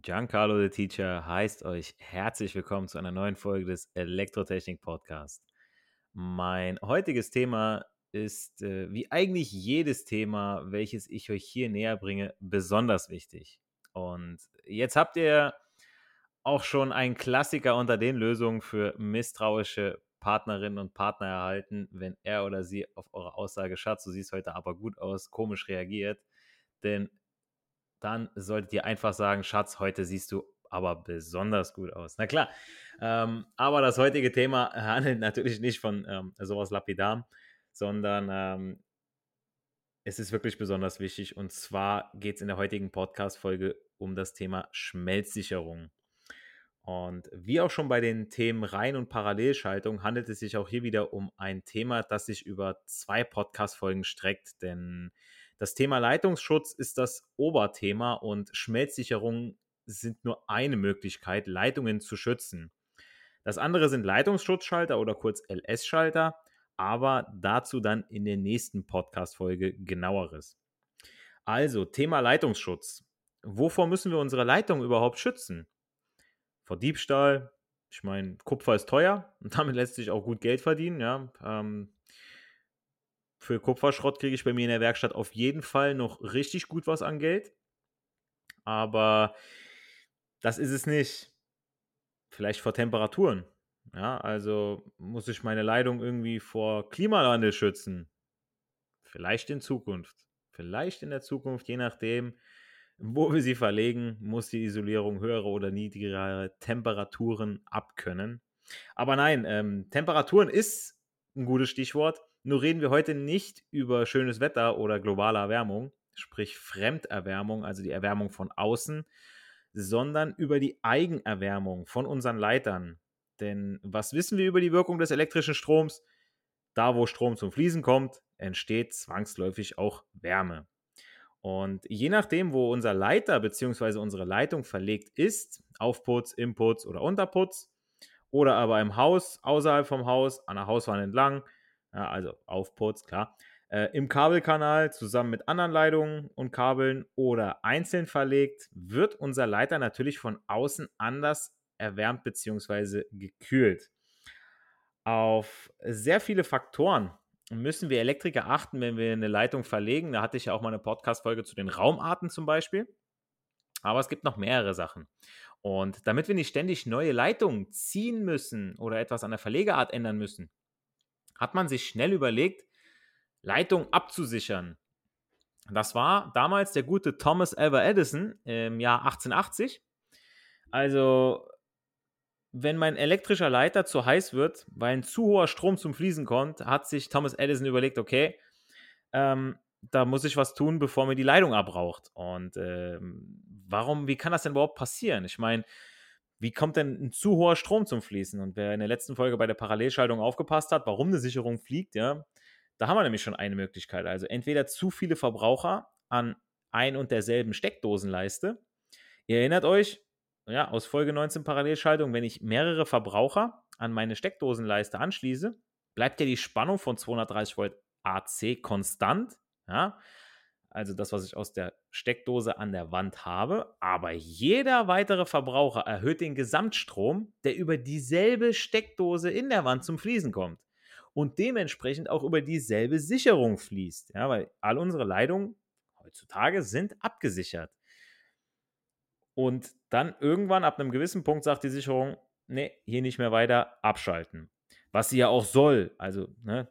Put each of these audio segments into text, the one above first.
Giancarlo the Teacher heißt euch herzlich willkommen zu einer neuen Folge des Elektrotechnik Podcast. Mein heutiges Thema ist, äh, wie eigentlich jedes Thema, welches ich euch hier näher bringe, besonders wichtig. Und jetzt habt ihr auch schon einen Klassiker unter den Lösungen für misstrauische Partnerinnen und Partner erhalten, wenn er oder sie auf eure Aussage, Schatz, du siehst heute aber gut aus, komisch reagiert. Denn dann solltet ihr einfach sagen, Schatz, heute siehst du aber besonders gut aus. Na klar, ähm, aber das heutige Thema handelt natürlich nicht von ähm, sowas lapidar, sondern ähm, es ist wirklich besonders wichtig. Und zwar geht es in der heutigen Podcast-Folge um das Thema Schmelzsicherung. Und wie auch schon bei den Themen Rein- und Parallelschaltung handelt es sich auch hier wieder um ein Thema, das sich über zwei Podcast-Folgen streckt, denn das Thema Leitungsschutz ist das Oberthema und Schmelzsicherungen sind nur eine Möglichkeit, Leitungen zu schützen. Das andere sind Leitungsschutzschalter oder kurz LS-Schalter, aber dazu dann in der nächsten Podcast-Folge genaueres. Also, Thema Leitungsschutz. Wovor müssen wir unsere Leitung überhaupt schützen? Vor Diebstahl. Ich meine, Kupfer ist teuer und damit lässt sich auch gut Geld verdienen. Ja. Ähm, für Kupferschrott kriege ich bei mir in der Werkstatt auf jeden Fall noch richtig gut was an Geld. Aber das ist es nicht. Vielleicht vor Temperaturen. Ja, also muss ich meine Leitung irgendwie vor Klimawandel schützen. Vielleicht in Zukunft. Vielleicht in der Zukunft, je nachdem, wo wir sie verlegen, muss die Isolierung höhere oder niedrigere Temperaturen abkönnen. Aber nein, ähm, Temperaturen ist ein gutes Stichwort. Nur reden wir heute nicht über schönes Wetter oder globale Erwärmung, sprich Fremderwärmung, also die Erwärmung von außen, sondern über die Eigenerwärmung von unseren Leitern. Denn was wissen wir über die Wirkung des elektrischen Stroms? Da, wo Strom zum Fließen kommt, entsteht zwangsläufig auch Wärme. Und je nachdem, wo unser Leiter bzw. unsere Leitung verlegt ist, Aufputz, Inputz oder Unterputz, oder aber im Haus, außerhalb vom Haus, an der Hauswand entlang, ja, also Aufputz, klar, äh, im Kabelkanal zusammen mit anderen Leitungen und Kabeln oder einzeln verlegt, wird unser Leiter natürlich von außen anders erwärmt bzw. gekühlt. Auf sehr viele Faktoren müssen wir Elektriker achten, wenn wir eine Leitung verlegen. Da hatte ich ja auch mal eine Podcast-Folge zu den Raumarten zum Beispiel. Aber es gibt noch mehrere Sachen. Und damit wir nicht ständig neue Leitungen ziehen müssen oder etwas an der Verlegeart ändern müssen, hat man sich schnell überlegt, Leitung abzusichern. Das war damals der gute Thomas Alva Edison im Jahr 1880. Also wenn mein elektrischer Leiter zu heiß wird, weil ein zu hoher Strom zum Fließen kommt, hat sich Thomas Edison überlegt, okay, ähm, da muss ich was tun, bevor mir die Leitung abraucht. Und ähm, warum, wie kann das denn überhaupt passieren? Ich meine, wie kommt denn ein zu hoher Strom zum Fließen? Und wer in der letzten Folge bei der Parallelschaltung aufgepasst hat, warum eine Sicherung fliegt, ja, da haben wir nämlich schon eine Möglichkeit. Also entweder zu viele Verbraucher an ein und derselben Steckdosenleiste. Ihr erinnert euch, ja, aus Folge 19 Parallelschaltung, wenn ich mehrere Verbraucher an meine Steckdosenleiste anschließe, bleibt ja die Spannung von 230 Volt AC konstant. Ja, also das, was ich aus der Steckdose an der Wand habe. Aber jeder weitere Verbraucher erhöht den Gesamtstrom, der über dieselbe Steckdose in der Wand zum Fließen kommt. Und dementsprechend auch über dieselbe Sicherung fließt. Ja, weil all unsere Leitungen heutzutage sind abgesichert. Und dann irgendwann ab einem gewissen Punkt sagt die Sicherung, nee, hier nicht mehr weiter abschalten. Was sie ja auch soll, also ne,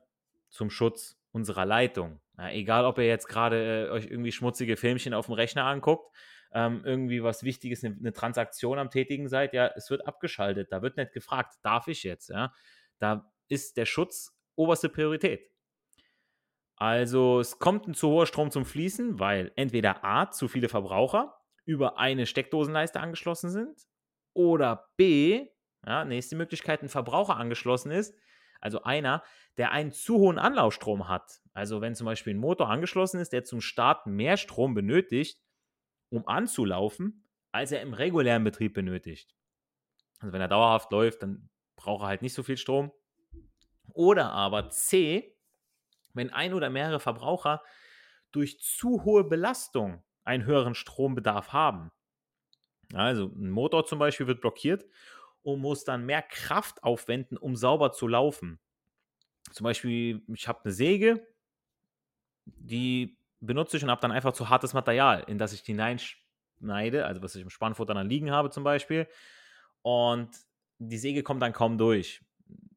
zum Schutz unserer Leitung. Ja, egal, ob ihr jetzt gerade äh, euch irgendwie schmutzige Filmchen auf dem Rechner anguckt, ähm, irgendwie was Wichtiges, eine, eine, Transaktion am Tätigen seid, ja, es wird abgeschaltet. Da wird nicht gefragt, darf ich jetzt? Ja? Da ist der Schutz oberste Priorität. Also es kommt ein zu hoher Strom zum Fließen, weil entweder A, zu viele Verbraucher über eine Steckdosenleiste angeschlossen sind oder B, ja, nächste Möglichkeit, ein Verbraucher angeschlossen ist, also einer, der einen zu hohen Anlaufstrom hat. Also wenn zum Beispiel ein Motor angeschlossen ist, der zum Starten mehr Strom benötigt, um anzulaufen, als er im regulären Betrieb benötigt. Also wenn er dauerhaft läuft, dann braucht er halt nicht so viel Strom. Oder aber C, wenn ein oder mehrere Verbraucher durch zu hohe Belastung einen höheren Strombedarf haben. Also ein Motor zum Beispiel wird blockiert und muss dann mehr Kraft aufwenden, um sauber zu laufen. Zum Beispiel, ich habe eine Säge, die benutze ich und habe dann einfach zu hartes Material, in das ich hineinschneide, also was ich im Spannfutter dann liegen habe zum Beispiel. Und die Säge kommt dann kaum durch.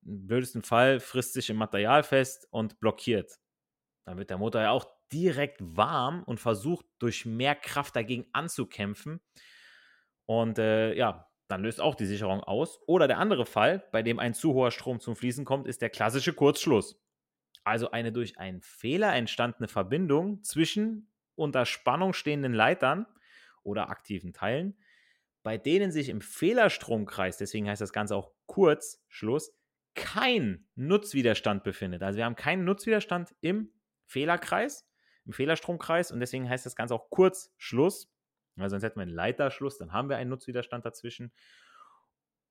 Im blödesten Fall frisst sich im Material fest und blockiert. Dann wird der Motor ja auch direkt warm und versucht durch mehr Kraft dagegen anzukämpfen. Und äh, ja, dann löst auch die Sicherung aus. Oder der andere Fall, bei dem ein zu hoher Strom zum Fließen kommt, ist der klassische Kurzschluss. Also eine durch einen Fehler entstandene Verbindung zwischen unter Spannung stehenden Leitern oder aktiven Teilen, bei denen sich im Fehlerstromkreis, deswegen heißt das Ganze auch Kurzschluss, kein Nutzwiderstand befindet. Also wir haben keinen Nutzwiderstand im Fehlerkreis, im Fehlerstromkreis und deswegen heißt das Ganze auch Kurzschluss. Weil sonst hätten wir einen Leiterschluss, dann haben wir einen Nutzwiderstand dazwischen.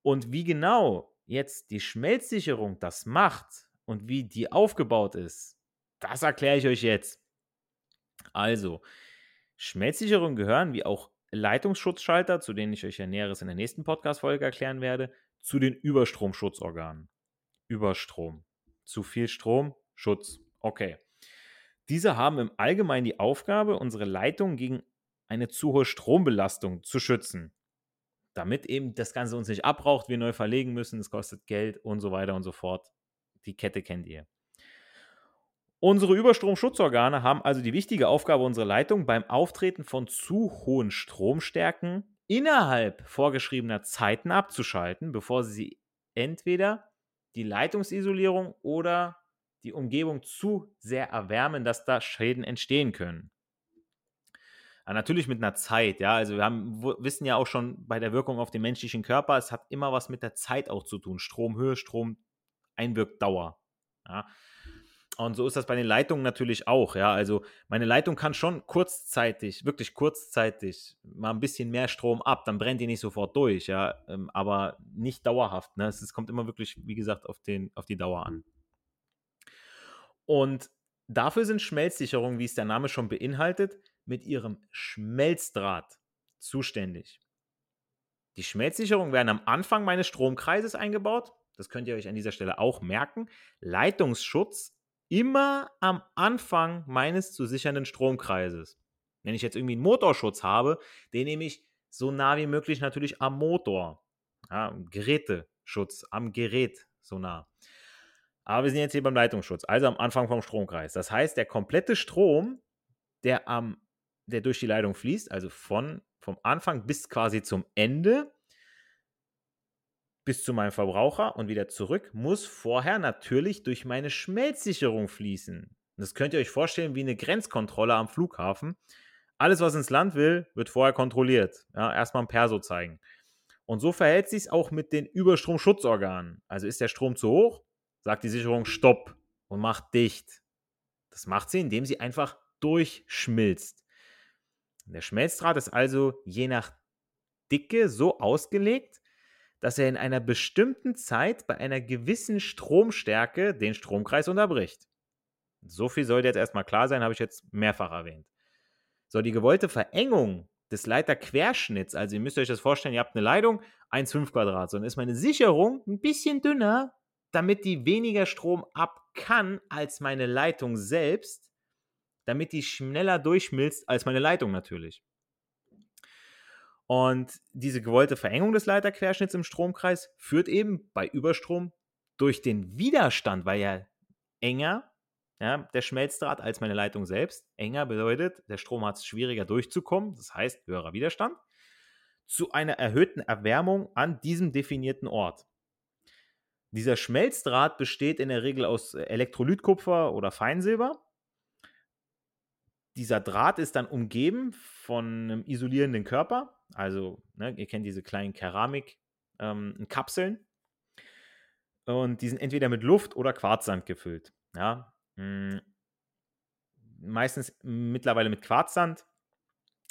Und wie genau jetzt die Schmelzsicherung das macht und wie die aufgebaut ist, das erkläre ich euch jetzt. Also, Schmelzsicherungen gehören, wie auch Leitungsschutzschalter, zu denen ich euch ja Näheres in der nächsten Podcast-Folge erklären werde, zu den Überstromschutzorganen. Überstrom. Zu viel Strom, Schutz. Okay. Diese haben im Allgemeinen die Aufgabe, unsere Leitung gegen eine zu hohe Strombelastung zu schützen. Damit eben das Ganze uns nicht abraucht, wir neu verlegen müssen, es kostet Geld und so weiter und so fort. Die Kette kennt ihr. Unsere Überstromschutzorgane haben also die wichtige Aufgabe, unsere Leitung beim Auftreten von zu hohen Stromstärken innerhalb vorgeschriebener Zeiten abzuschalten, bevor sie entweder die Leitungsisolierung oder die Umgebung zu sehr erwärmen, dass da Schäden entstehen können. Aber natürlich mit einer Zeit, ja. Also wir haben, wissen ja auch schon bei der Wirkung auf den menschlichen Körper, es hat immer was mit der Zeit auch zu tun. Stromhöhe, Strom-Einwirkdauer. Ja. Und so ist das bei den Leitungen natürlich auch, ja. Also meine Leitung kann schon kurzzeitig, wirklich kurzzeitig, mal ein bisschen mehr Strom ab, dann brennt die nicht sofort durch, ja. Ähm, aber nicht dauerhaft. Ne? Es kommt immer wirklich, wie gesagt, auf, den, auf die Dauer an. Und dafür sind Schmelzsicherungen, wie es der Name schon beinhaltet, mit ihrem Schmelzdraht zuständig. Die Schmelzsicherungen werden am Anfang meines Stromkreises eingebaut. Das könnt ihr euch an dieser Stelle auch merken. Leitungsschutz immer am Anfang meines zu sichernden Stromkreises. Wenn ich jetzt irgendwie einen Motorschutz habe, den nehme ich so nah wie möglich natürlich am Motor. Ja, Geräteschutz am Gerät so nah. Aber wir sind jetzt hier beim Leitungsschutz, also am Anfang vom Stromkreis. Das heißt, der komplette Strom, der am der durch die Leitung fließt, also von, vom Anfang bis quasi zum Ende, bis zu meinem Verbraucher und wieder zurück muss vorher natürlich durch meine Schmelzsicherung fließen. Das könnt ihr euch vorstellen wie eine Grenzkontrolle am Flughafen. Alles, was ins Land will, wird vorher kontrolliert. Ja, erstmal ein Perso zeigen. Und so verhält sich es auch mit den Überstromschutzorganen. Also ist der Strom zu hoch, sagt die Sicherung Stopp und macht dicht. Das macht sie, indem sie einfach durchschmilzt. Der Schmelzdraht ist also je nach Dicke so ausgelegt, dass er in einer bestimmten Zeit bei einer gewissen Stromstärke den Stromkreis unterbricht. So viel sollte jetzt erstmal klar sein, habe ich jetzt mehrfach erwähnt. So, die gewollte Verengung des Leiterquerschnitts, also ihr müsst euch das vorstellen, ihr habt eine Leitung, 1,5 Quadrat, so, dann ist meine Sicherung ein bisschen dünner, damit die weniger Strom ab kann als meine Leitung selbst, damit die schneller durchschmilzt als meine Leitung natürlich. Und diese gewollte Verengung des Leiterquerschnitts im Stromkreis führt eben bei Überstrom durch den Widerstand, weil ja enger ja, der Schmelzdraht als meine Leitung selbst. Enger bedeutet, der Strom hat es schwieriger durchzukommen, das heißt höherer Widerstand, zu einer erhöhten Erwärmung an diesem definierten Ort. Dieser Schmelzdraht besteht in der Regel aus Elektrolytkupfer oder Feinsilber. Dieser Draht ist dann umgeben von einem isolierenden Körper. Also, ne, ihr kennt diese kleinen Keramik-Kapseln. Ähm, und die sind entweder mit Luft oder Quarzsand gefüllt. Ja, hm, meistens mittlerweile mit Quarzsand.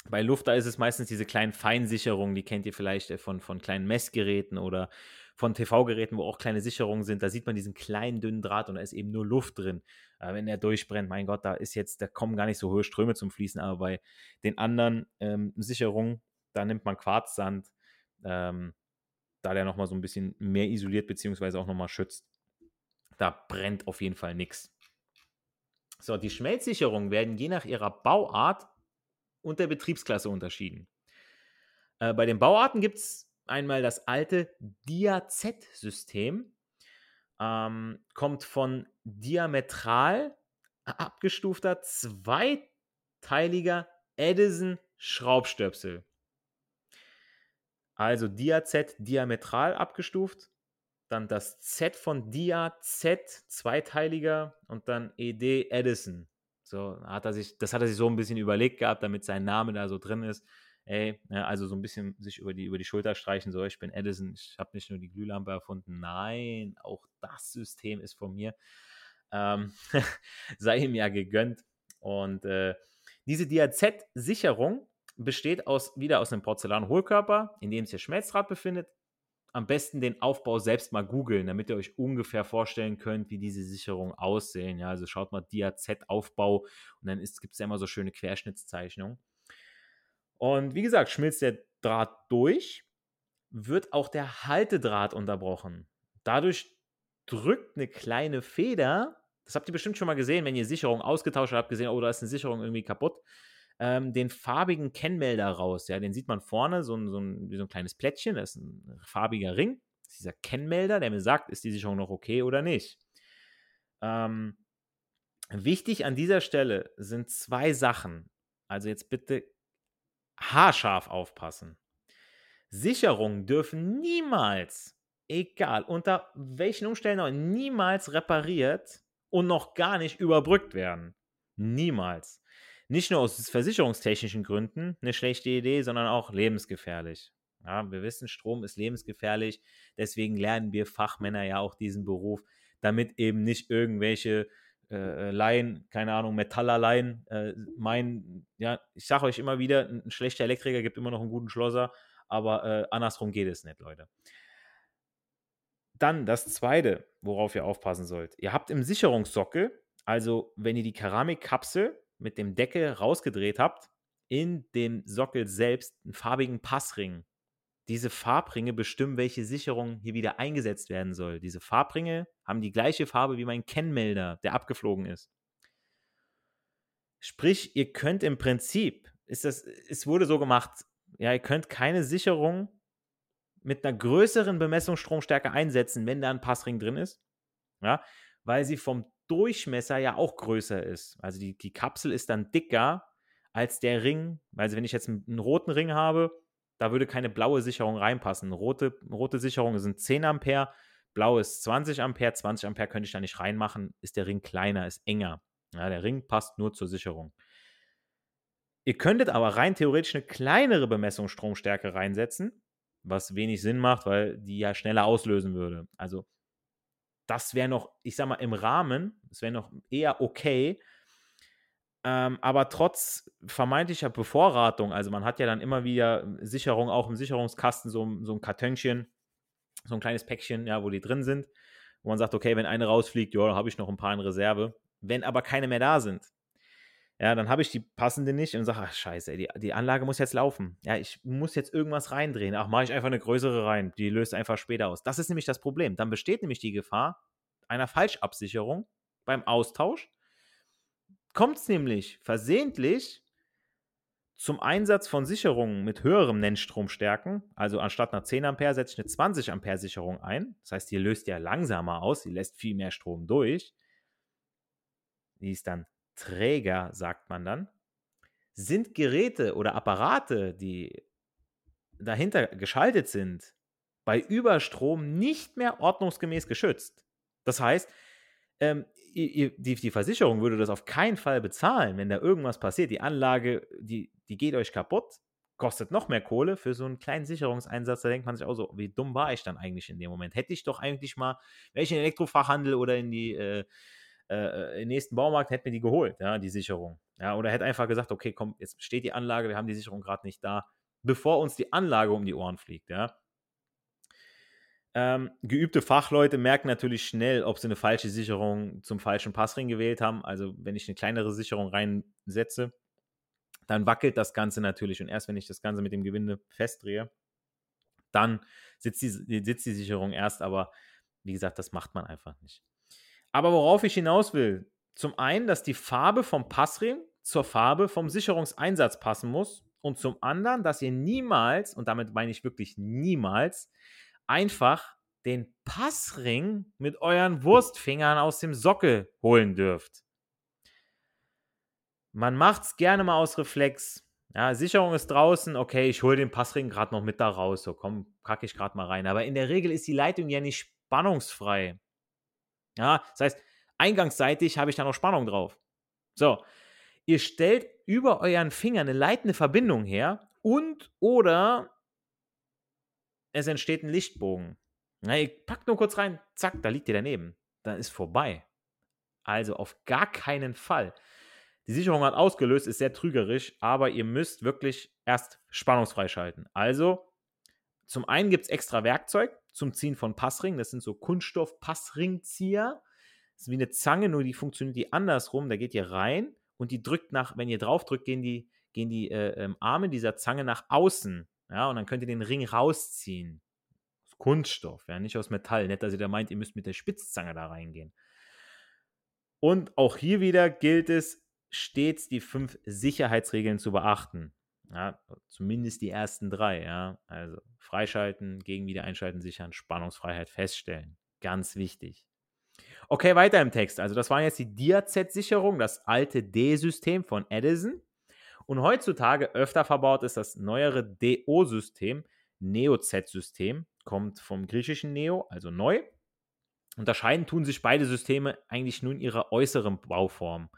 Bei Luft, da ist es meistens diese kleinen Feinsicherungen, die kennt ihr vielleicht äh, von, von kleinen Messgeräten oder von TV-Geräten, wo auch kleine Sicherungen sind. Da sieht man diesen kleinen, dünnen Draht und da ist eben nur Luft drin. Äh, wenn der durchbrennt, mein Gott, da ist jetzt, da kommen gar nicht so hohe Ströme zum Fließen, aber bei den anderen ähm, Sicherungen, da nimmt man Quarzsand, ähm, da der nochmal so ein bisschen mehr isoliert, beziehungsweise auch nochmal schützt. Da brennt auf jeden Fall nichts. So, die Schmelzsicherungen werden je nach ihrer Bauart und der Betriebsklasse unterschieden. Äh, bei den Bauarten gibt es einmal das alte Dia-Z-System. Ähm, kommt von diametral abgestufter zweiteiliger Edison-Schraubstöpsel. Also Dia-Z diametral abgestuft, dann das Z von Dia, Z zweiteiliger und dann ED Edison. So hat er sich, das hat er sich so ein bisschen überlegt gehabt, damit sein Name da so drin ist. Ey, ja, also so ein bisschen sich über die, über die Schulter streichen, so ich bin Edison, ich habe nicht nur die Glühlampe erfunden, nein, auch das System ist von mir. Ähm, sei ihm ja gegönnt. Und äh, diese DAZ-Sicherung besteht aus, wieder aus einem Porzellan-Hohlkörper, in dem sich der Schmelzdraht befindet, am besten den Aufbau selbst mal googeln, damit ihr euch ungefähr vorstellen könnt, wie diese Sicherungen aussehen. Ja, also schaut mal DAZ-Aufbau und dann gibt es ja immer so schöne Querschnittszeichnungen. Und wie gesagt, schmilzt der Draht durch, wird auch der Haltedraht unterbrochen. Dadurch drückt eine kleine Feder, das habt ihr bestimmt schon mal gesehen, wenn ihr Sicherung ausgetauscht habt, gesehen, oh, da ist eine Sicherung irgendwie kaputt ähm, den farbigen Kennmelder raus. Ja, den sieht man vorne, so ein, so ein, wie so ein kleines Plättchen, das ist ein farbiger Ring. Das ist dieser Kennmelder, der mir sagt, ist die Sicherung noch okay oder nicht. Ähm, wichtig an dieser Stelle sind zwei Sachen. Also jetzt bitte haarscharf aufpassen. Sicherungen dürfen niemals, egal unter welchen Umständen auch, niemals repariert und noch gar nicht überbrückt werden. Niemals nicht nur aus versicherungstechnischen Gründen eine schlechte Idee, sondern auch lebensgefährlich. Ja, wir wissen, Strom ist lebensgefährlich, deswegen lernen wir Fachmänner ja auch diesen Beruf, damit eben nicht irgendwelche äh, Laien, keine Ahnung, Metallerlaien äh, meinen, ja, ich sage euch immer wieder, ein, ein, schlechter Elektriker gibt immer noch einen guten Schlosser, aber äh, andersrum geht es nicht, Leute. Dann das zweite, worauf ihr aufpassen sollt. Ihr habt im Sicherungssockel, also wenn ihr die Keramikkapsel mit dem Deckel rausgedreht habt, in dem Sockel selbst einen farbigen Passring. Diese Farbringe bestimmen, welche Sicherung hier wieder eingesetzt werden soll. Diese Farbringe haben die gleiche Farbe wie mein Kennmelder, der abgeflogen ist. Sprich, ihr könnt im Prinzip, ist das, es wurde so gemacht, ja, ihr könnt keine Sicherung mit einer größeren Bemessungsstromstärke einsetzen, wenn da ein Passring drin ist. Ja, weil sie vom Durchmesser ja auch größer ist. Also die, die Kapsel ist dann dicker als der Ring. Also wenn ich jetzt einen, einen roten Ring habe, da würde keine blaue Sicherung reinpassen. Rote, rote Sicherungen sind 10 Ampere, blau ist 20 Ampere, 20 Ampere könnte ich da nicht reinmachen, ist der Ring kleiner, ist enger. Ja, der Ring passt nur zur Sicherung. Ihr könntet aber rein theoretisch eine kleinere Bemessungsstromstärke reinsetzen, was wenig Sinn macht, weil die ja schneller auslösen würde. Also das wäre noch, ich sag mal, im Rahmen, es wäre noch eher okay. Ähm, aber trotz vermeintlicher Bevorratung, also man hat ja dann immer wieder Sicherung auch im Sicherungskasten, so, so ein Kartönchen, so ein kleines Päckchen, ja, wo die drin sind, wo man sagt, okay, wenn eine rausfliegt, ja, da habe ich noch ein paar in Reserve. Wenn aber keine mehr da sind, ja, dann habe ich die passende nicht und sage, ach scheiße, die, die Anlage muss jetzt laufen. Ja, ich muss jetzt irgendwas reindrehen. Ach, mache ich einfach eine größere rein. Die löst einfach später aus. Das ist nämlich das Problem. Dann besteht nämlich die Gefahr einer Falschabsicherung beim Austausch. Kommt es nämlich versehentlich zum Einsatz von Sicherungen mit höherem Nennstromstärken, also anstatt einer 10 Ampere setze ich eine 20 Ampere Sicherung ein. Das heißt, die löst ja langsamer aus, die lässt viel mehr Strom durch. Die ist dann Träger, sagt man dann, sind Geräte oder Apparate, die dahinter geschaltet sind, bei Überstrom nicht mehr ordnungsgemäß geschützt. Das heißt, ähm, die, die, Versicherung würde das auf keinen Fall bezahlen, wenn da irgendwas passiert. Die Anlage, die, die geht euch kaputt, kostet noch mehr Kohle für so einen kleinen Sicherungseinsatz. Da denkt man sich auch so, wie dumm war ich dann eigentlich in dem Moment? Hätte ich doch eigentlich mal, wäre ich in den Elektrofachhandel oder in die äh, äh, im nächsten Baumarkt hätte mir die geholt, ja, die Sicherung. Ja, oder hätte einfach gesagt, okay, komm, jetzt steht die Anlage, wir haben die Sicherung gerade nicht da, bevor uns die Anlage um die Ohren fliegt, ja. Ähm, geübte Fachleute merken natürlich schnell, ob sie eine falsche Sicherung zum falschen Passring gewählt haben. Also wenn ich eine kleinere Sicherung reinsetze, dann wackelt das Ganze natürlich. Und erst wenn ich das Ganze mit dem Gewinde festdrehe, dann sitzt die, sitzt die Sicherung erst. Aber wie gesagt, das macht man einfach nicht. Aber worauf ich hinaus will, zum einen, dass die Farbe vom Passring zur Farbe vom Sicherungseinsatz passen muss und zum anderen, dass ihr niemals, und damit meine ich wirklich niemals, einfach den Passring mit euren Wurstfingern aus dem Sockel holen dürft. Man macht es gerne mal aus Reflex. Ja, Sicherung ist draußen, okay, ich hole den Passring gerade noch mit da raus. So, komm, kacke ich gerade mal rein. Aber in der Regel ist die Leitung ja nicht spannungsfrei. Ja, das heißt, eingangsseitig habe ich da noch Spannung drauf. So, ihr stellt über euren Finger eine leitende Verbindung her und oder es entsteht ein Lichtbogen. Na, ihr packt nur kurz rein, zack, da liegt ihr daneben. Dann ist vorbei. Also auf gar keinen Fall. Die Sicherung hat ausgelöst, ist sehr trügerisch, aber ihr müsst wirklich erst spannungsfrei schalten. Also, zum einen gibt es extra Werkzeug zum Ziehen von Passringen. Das sind so Kunststoff-Passringzieher. Das ist wie eine Zange, nur die funktioniert die andersrum. Da geht ihr rein und die drückt nach, wenn ihr drauf drückt, gehen die, gehen die äh, ähm, Arme dieser Zange nach außen. Ja, und dann könnt ihr den Ring rausziehen. Kunststoff, ja, nicht aus Metall. Nicht, dass ihr da meint, ihr müsst mit der Spitzzange da reingehen. Und auch hier wieder gilt es, stets die fünf Sicherheitsregeln zu beachten. Ja, zumindest die ersten drei, ja. Also freischalten, gegen Wiedereinschalten sichern, Spannungsfreiheit feststellen. Ganz wichtig. Okay, weiter im Text. Also, das waren jetzt die Diaz-Sicherung, das alte D-System von Edison. Und heutzutage öfter verbaut ist das neuere DO-System, Neo-Z-System, kommt vom griechischen Neo, also neu. Unterscheiden tun sich beide Systeme eigentlich nur in ihrer äußeren Bauform.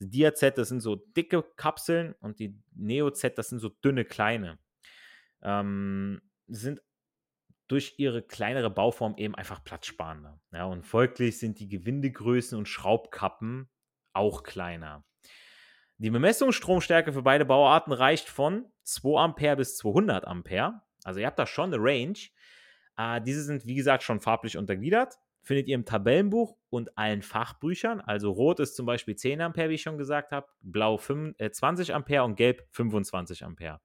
Die Dia-Z, das sind so dicke Kapseln und die Neo-Z, das sind so dünne kleine. Ähm, sind durch ihre kleinere Bauform eben einfach platzsparender. Ja, und folglich sind die Gewindegrößen und Schraubkappen auch kleiner. Die Bemessungsstromstärke für beide Bauarten reicht von 2 Ampere bis 200 Ampere. Also ihr habt da schon eine Range. Äh, diese sind, wie gesagt, schon farblich untergliedert findet ihr im Tabellenbuch und allen Fachbüchern. Also rot ist zum Beispiel 10 Ampere, wie ich schon gesagt habe, blau 5, äh, 20 Ampere und gelb 25 Ampere.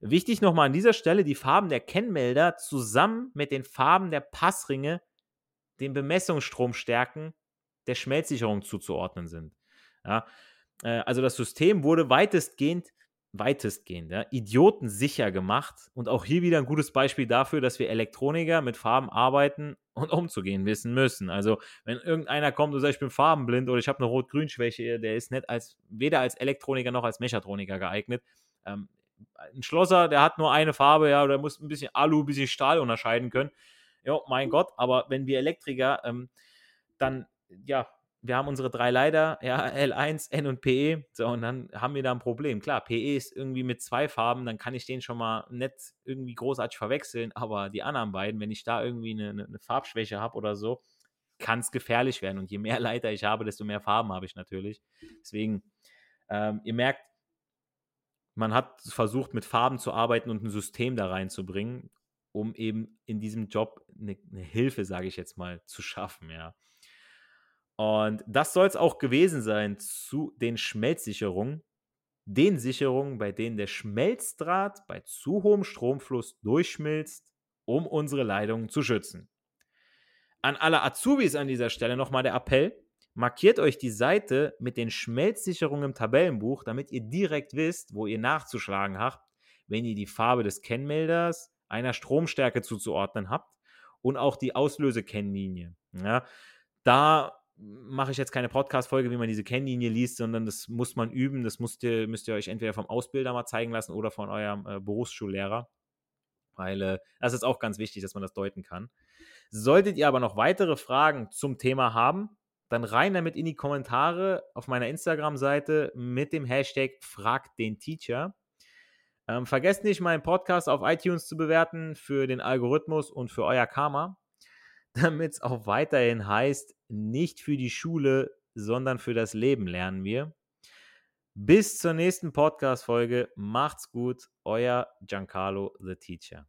Wichtig nochmal an dieser Stelle, die Farben der Kennmelder zusammen mit den Farben der Passringe den Bemessungsstromstärken der Schmelzsicherung zuzuordnen sind. Ja, äh, also das System wurde weitestgehend weitestgehend, ja, idiotensicher gemacht. Und auch hier wieder ein gutes Beispiel dafür, dass wir Elektroniker mit Farben arbeiten und umzugehen wissen müssen. Also, wenn irgendeiner kommt und sagt, ich bin farbenblind oder ich habe eine Rot-Grün-Schwäche, der ist nicht als, weder als Elektroniker noch als Mechatroniker geeignet. Ähm, ein Schlosser, der hat nur eine Farbe, ja, oder muss ein bisschen Alu, ein bisschen Stahl unterscheiden können. Ja, mein Gott, aber wenn wir Elektriker ähm, dann, ja, wir haben unsere drei Leiter, ja, L1, N und PE, so, und dann haben wir da ein Problem. Klar, PE ist irgendwie mit zwei Farben, dann kann ich den schon mal nicht irgendwie großartig verwechseln, aber die anderen beiden, wenn ich da irgendwie eine, eine Farbschwäche habe oder so, kann es gefährlich werden. Und je mehr Leiter ich habe, desto mehr Farben habe ich natürlich. Deswegen, ähm, ihr merkt, man hat versucht, mit Farben zu arbeiten und ein System da reinzubringen, um eben in diesem Job eine, eine Hilfe, sage ich jetzt mal, zu schaffen, ja. Und das soll es auch gewesen sein zu den Schmelzsicherungen. Den Sicherungen, bei denen der Schmelzdraht bei zu hohem Stromfluss durchschmilzt, um unsere Leitungen zu schützen. An alle Azubis an dieser Stelle nochmal der Appell. Markiert euch die Seite mit den Schmelzsicherungen im Tabellenbuch, damit ihr direkt wisst, wo ihr nachzuschlagen habt, wenn ihr die Farbe des Kennmelders einer Stromstärke zuzuordnen habt und auch die Auslösekennlinie. Ja, da mache ich jetzt keine Podcast-Folge, wie man diese Kennlinie liest, sondern das muss man üben. Das müsst ihr, müsst ihr euch entweder vom Ausbilder mal zeigen lassen oder von eurem äh, Berufsschullehrer. Weil äh, das ist auch ganz wichtig, dass man das deuten kann. Solltet ihr aber noch weitere Fragen zum Thema haben, dann rein damit in die Kommentare auf meiner Instagram-Seite mit dem Hashtag Frag den Teacher. Ähm, vergesst nicht, meinen Podcast auf iTunes zu bewerten für den Algorithmus und für euer Karma damit es auch weiterhin heißt, nicht für die Schule, sondern für das Leben lernen wir. Bis zur nächsten Podcast-Folge. Macht's gut. Euer Giancarlo the Teacher.